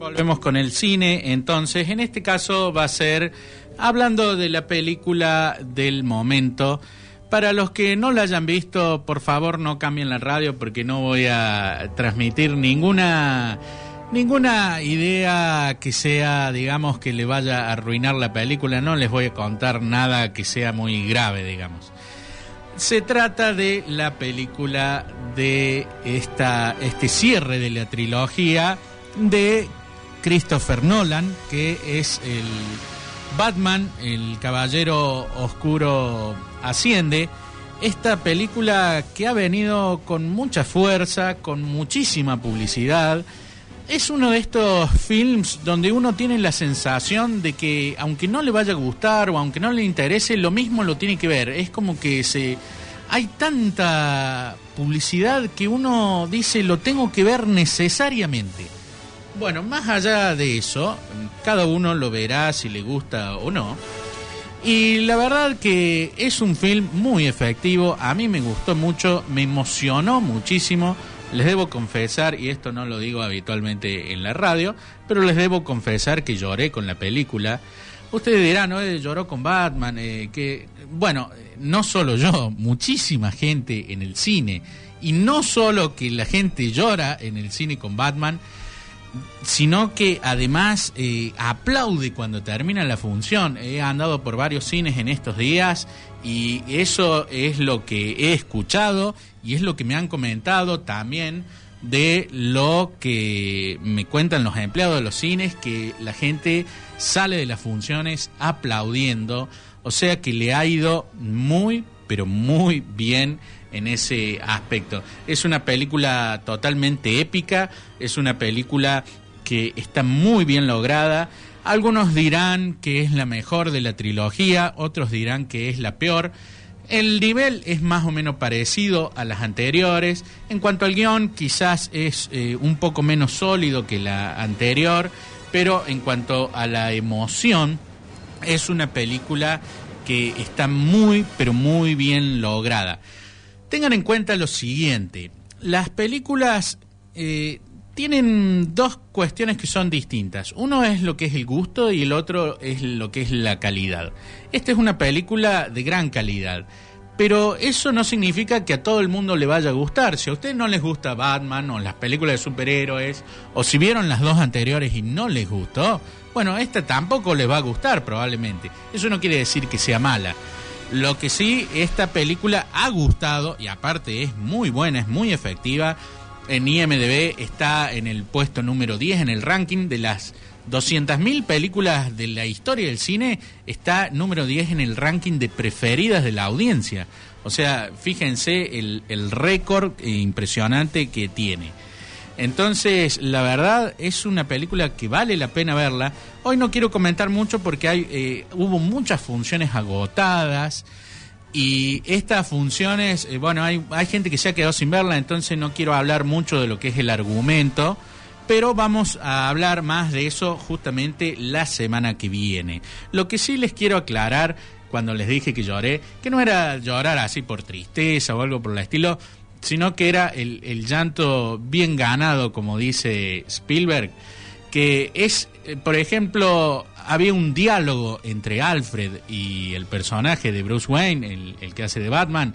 Volvemos con el cine, entonces, en este caso va a ser hablando de la película del momento. Para los que no la hayan visto, por favor no cambien la radio porque no voy a transmitir ninguna ninguna idea que sea, digamos, que le vaya a arruinar la película. No les voy a contar nada que sea muy grave, digamos. Se trata de la película de esta, este cierre de la trilogía de Christopher Nolan, que es el Batman, el Caballero Oscuro Asciende. Esta película que ha venido con mucha fuerza, con muchísima publicidad. Es uno de estos films donde uno tiene la sensación de que aunque no le vaya a gustar o aunque no le interese, lo mismo lo tiene que ver. Es como que se hay tanta publicidad que uno dice lo tengo que ver necesariamente. Bueno, más allá de eso, cada uno lo verá si le gusta o no. Y la verdad que es un film muy efectivo, a mí me gustó mucho, me emocionó muchísimo. Les debo confesar, y esto no lo digo habitualmente en la radio, pero les debo confesar que lloré con la película. Ustedes dirán, ¿no? Lloró con Batman, eh, que, bueno, no solo yo, muchísima gente en el cine. Y no solo que la gente llora en el cine con Batman, sino que además eh, aplaude cuando termina la función. He andado por varios cines en estos días y eso es lo que he escuchado y es lo que me han comentado también de lo que me cuentan los empleados de los cines, que la gente sale de las funciones aplaudiendo, o sea que le ha ido muy, pero muy bien en ese aspecto. Es una película totalmente épica, es una película que está muy bien lograda. Algunos dirán que es la mejor de la trilogía, otros dirán que es la peor. El nivel es más o menos parecido a las anteriores. En cuanto al guion, quizás es eh, un poco menos sólido que la anterior, pero en cuanto a la emoción, es una película que está muy, pero muy bien lograda. Tengan en cuenta lo siguiente, las películas eh, tienen dos cuestiones que son distintas. Uno es lo que es el gusto y el otro es lo que es la calidad. Esta es una película de gran calidad. Pero eso no significa que a todo el mundo le vaya a gustar. Si a ustedes no les gusta Batman o las películas de superhéroes, o si vieron las dos anteriores y no les gustó, bueno, esta tampoco les va a gustar probablemente. Eso no quiere decir que sea mala. Lo que sí, esta película ha gustado y aparte es muy buena, es muy efectiva. En IMDB está en el puesto número 10 en el ranking de las 200.000 películas de la historia del cine. Está número 10 en el ranking de preferidas de la audiencia. O sea, fíjense el, el récord impresionante que tiene. Entonces, la verdad es una película que vale la pena verla. Hoy no quiero comentar mucho porque hay, eh, hubo muchas funciones agotadas. Y estas funciones, eh, bueno, hay, hay gente que se ha quedado sin verla, entonces no quiero hablar mucho de lo que es el argumento, pero vamos a hablar más de eso justamente la semana que viene. Lo que sí les quiero aclarar cuando les dije que lloré, que no era llorar así por tristeza o algo por el estilo, sino que era el, llanto bien ganado, como dice Spielberg, que es, eh, por ejemplo, había un diálogo entre Alfred y el personaje de Bruce Wayne, el, el, que hace de Batman,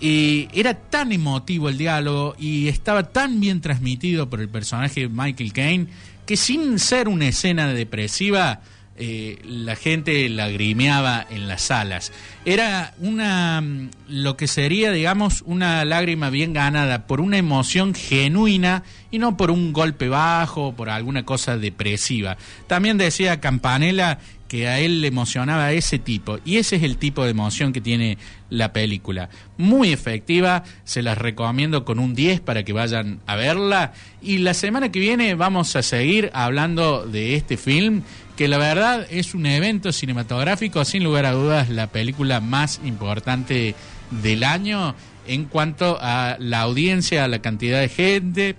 y era tan emotivo el diálogo y estaba tan bien transmitido por el personaje Michael Caine que sin ser una escena depresiva, eh, la gente lagrimeaba en las salas. Era una, mm, lo que sería, digamos, una lágrima bien ganada por una emoción genuina y no por un golpe bajo, por alguna cosa depresiva. También decía Campanella que a él le emocionaba ese tipo. Y ese es el tipo de emoción que tiene la película. Muy efectiva, se las recomiendo con un 10 para que vayan a verla. Y la semana que viene vamos a seguir hablando de este film, que la verdad es un evento cinematográfico, sin lugar a dudas, la película más importante del año en cuanto a la audiencia, a la cantidad de gente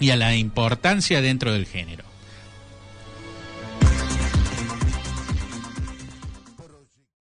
y a la importancia dentro del género.